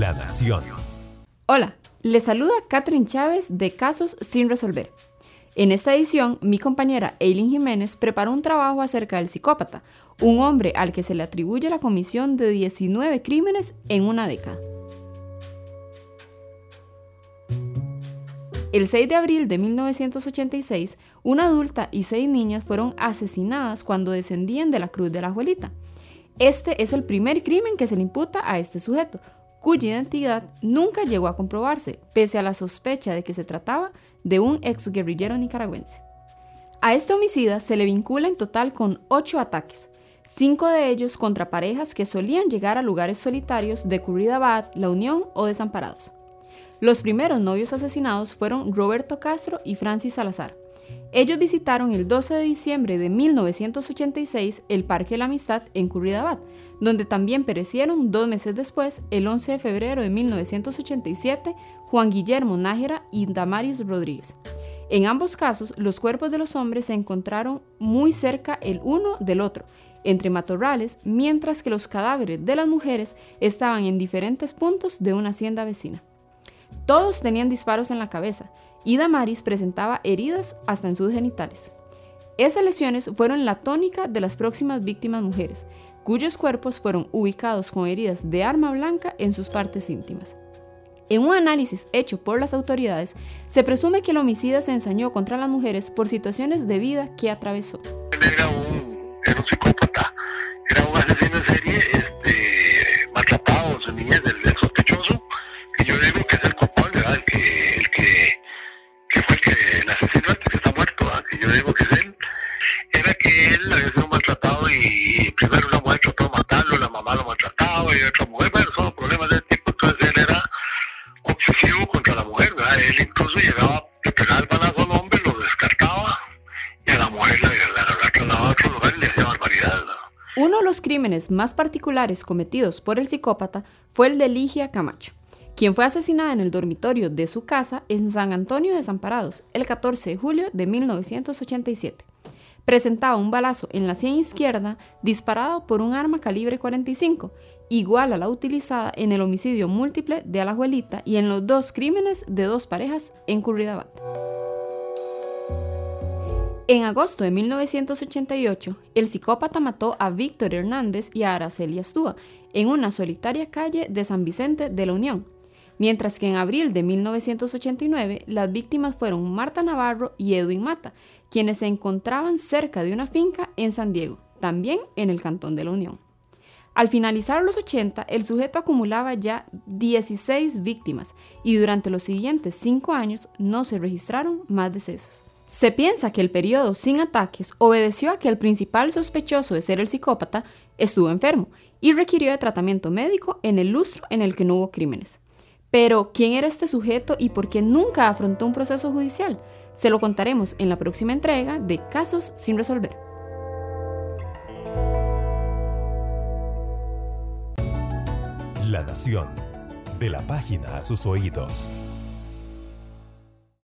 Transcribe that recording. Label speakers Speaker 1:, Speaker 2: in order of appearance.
Speaker 1: La Nación.
Speaker 2: Hola, les saluda Catherine Chávez de Casos sin resolver. En esta edición, mi compañera Eileen Jiménez preparó un trabajo acerca del psicópata, un hombre al que se le atribuye la comisión de 19 crímenes en una década. El 6 de abril de 1986, una adulta y seis niñas fueron asesinadas cuando descendían de la Cruz de la Abuelita. Este es el primer crimen que se le imputa a este sujeto, cuya identidad nunca llegó a comprobarse, pese a la sospecha de que se trataba de un ex guerrillero nicaragüense. A este homicida se le vincula en total con ocho ataques, cinco de ellos contra parejas que solían llegar a lugares solitarios de Curridabat, La Unión o Desamparados. Los primeros novios asesinados fueron Roberto Castro y Francis Salazar. Ellos visitaron el 12 de diciembre de 1986 el Parque de la Amistad en Curridabat, donde también perecieron dos meses después, el 11 de febrero de 1987, Juan Guillermo Nájera y Damaris Rodríguez. En ambos casos, los cuerpos de los hombres se encontraron muy cerca el uno del otro, entre matorrales, mientras que los cadáveres de las mujeres estaban en diferentes puntos de una hacienda vecina. Todos tenían disparos en la cabeza y Damaris presentaba heridas hasta en sus genitales. Esas lesiones fueron la tónica de las próximas víctimas mujeres, cuyos cuerpos fueron ubicados con heridas de arma blanca en sus partes íntimas. En un análisis hecho por las autoridades, se presume que el homicida se ensañó contra las mujeres por situaciones de vida que atravesó.
Speaker 3: Él incluso llegaba, le pegaba el balazo al hombre, lo descartaba y a la mujer la, la, la, a otro lugar y le hacía barbaridades. ¿verdad?
Speaker 2: Uno de los crímenes más particulares cometidos por el psicópata fue el de Ligia Camacho, quien fue asesinada en el dormitorio de su casa en San Antonio de Desamparados el 14 de julio de 1987. Presentaba un balazo en la sien izquierda disparado por un arma calibre 45, igual a la utilizada en el homicidio múltiple de Alajuelita y en los dos crímenes de dos parejas en Curridabat. En agosto de 1988, el psicópata mató a Víctor Hernández y a Araceli Astúa en una solitaria calle de San Vicente de la Unión, mientras que en abril de 1989 las víctimas fueron Marta Navarro y Edwin Mata, quienes se encontraban cerca de una finca en San Diego, también en el Cantón de la Unión. Al finalizar los 80, el sujeto acumulaba ya 16 víctimas y durante los siguientes 5 años no se registraron más decesos. Se piensa que el periodo sin ataques obedeció a que el principal sospechoso de ser el psicópata estuvo enfermo y requirió de tratamiento médico en el lustro en el que no hubo crímenes. Pero, ¿quién era este sujeto y por qué nunca afrontó un proceso judicial? Se lo contaremos en la próxima entrega de Casos sin resolver.
Speaker 1: La Nación. De la página a sus oídos.